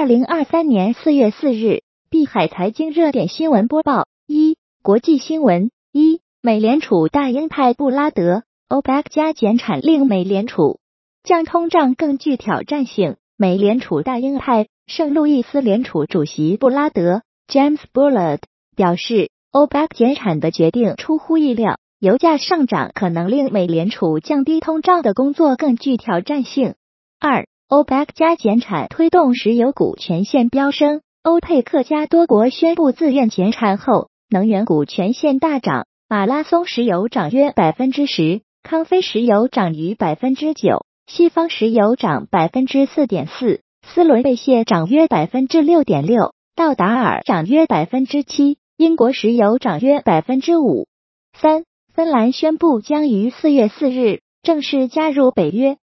二零二三年四月四日，碧海财经热点新闻播报：一、国际新闻：一、美联储大鹰派布拉德，OPEC 加减产令美联储降通胀更具挑战性。美联储大鹰派圣路易斯联储主席布拉德 James Bullard 表示，OPEC 减产的决定出乎意料。油价上涨可能令美联储降低通胀的工作更具挑战性。二、OPEC 加减产推动石油股全线飙升。欧佩克加多国宣布自愿减产后，能源股全线大涨。马拉松石油涨约百分之十，康菲石油涨逾百分之九，西方石油涨百分之四点四，斯伦贝谢涨约百分之六点六，道达尔涨约百分之七，英国石油涨约百分之五。三。芬兰宣布将于四月四日正式加入北约。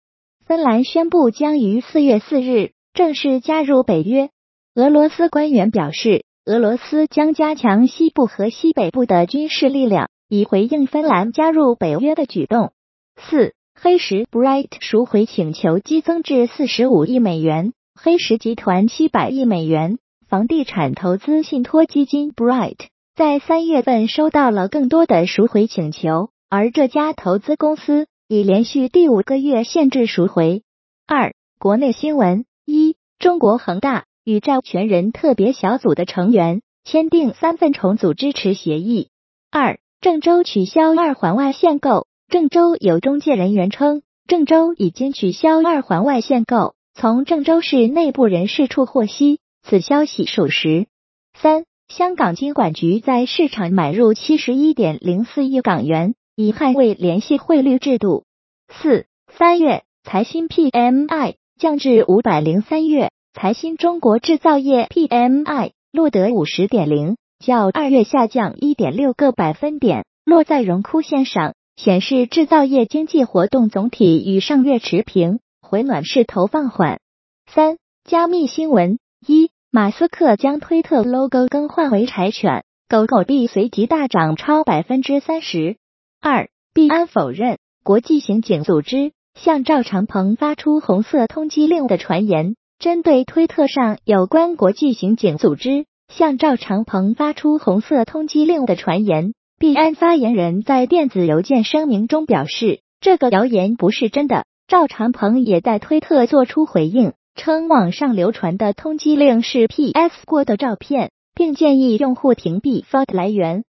芬兰宣布将于四月四日正式加入北约。俄罗斯官员表示，俄罗斯将加强西部和西北部的军事力量，以回应芬兰加入北约的举动。四黑石 Bright 赎回请求激增至四十五亿美元，黑石集团七百亿美元房地产投资信托基金 Bright。在三月份收到了更多的赎回请求，而这家投资公司已连续第五个月限制赎回。二、国内新闻：一、中国恒大与债权人特别小组的成员签订三份重组支持协议。二、郑州取消二环外限购。郑州有中介人员称，郑州已经取消二环外限购。从郑州市内部人士处获悉，此消息属实。三。香港金管局在市场买入七十一点零四亿港元，以捍卫联系汇率制度。四三月财新 PMI 降至五百零三月，财新中国制造业 PMI 录得五十点零，较二月下降一点六个百分点，落在荣枯线上，显示制造业经济活动总体与上月持平，回暖势头放缓。三加密新闻一。马斯克将推特 logo 更换为柴犬，狗狗币随即大涨超百分之三十二。币安否认国际刑警组织向赵长鹏发出红色通缉令的传言。针对推特上有关国际刑警组织向赵长鹏发出红色通缉令的传言，币安发言人在电子邮件声明中表示，这个谣言不是真的。赵长鹏也在推特做出回应。称网上流传的通缉令是 PS 过的照片，并建议用户屏蔽发的来源。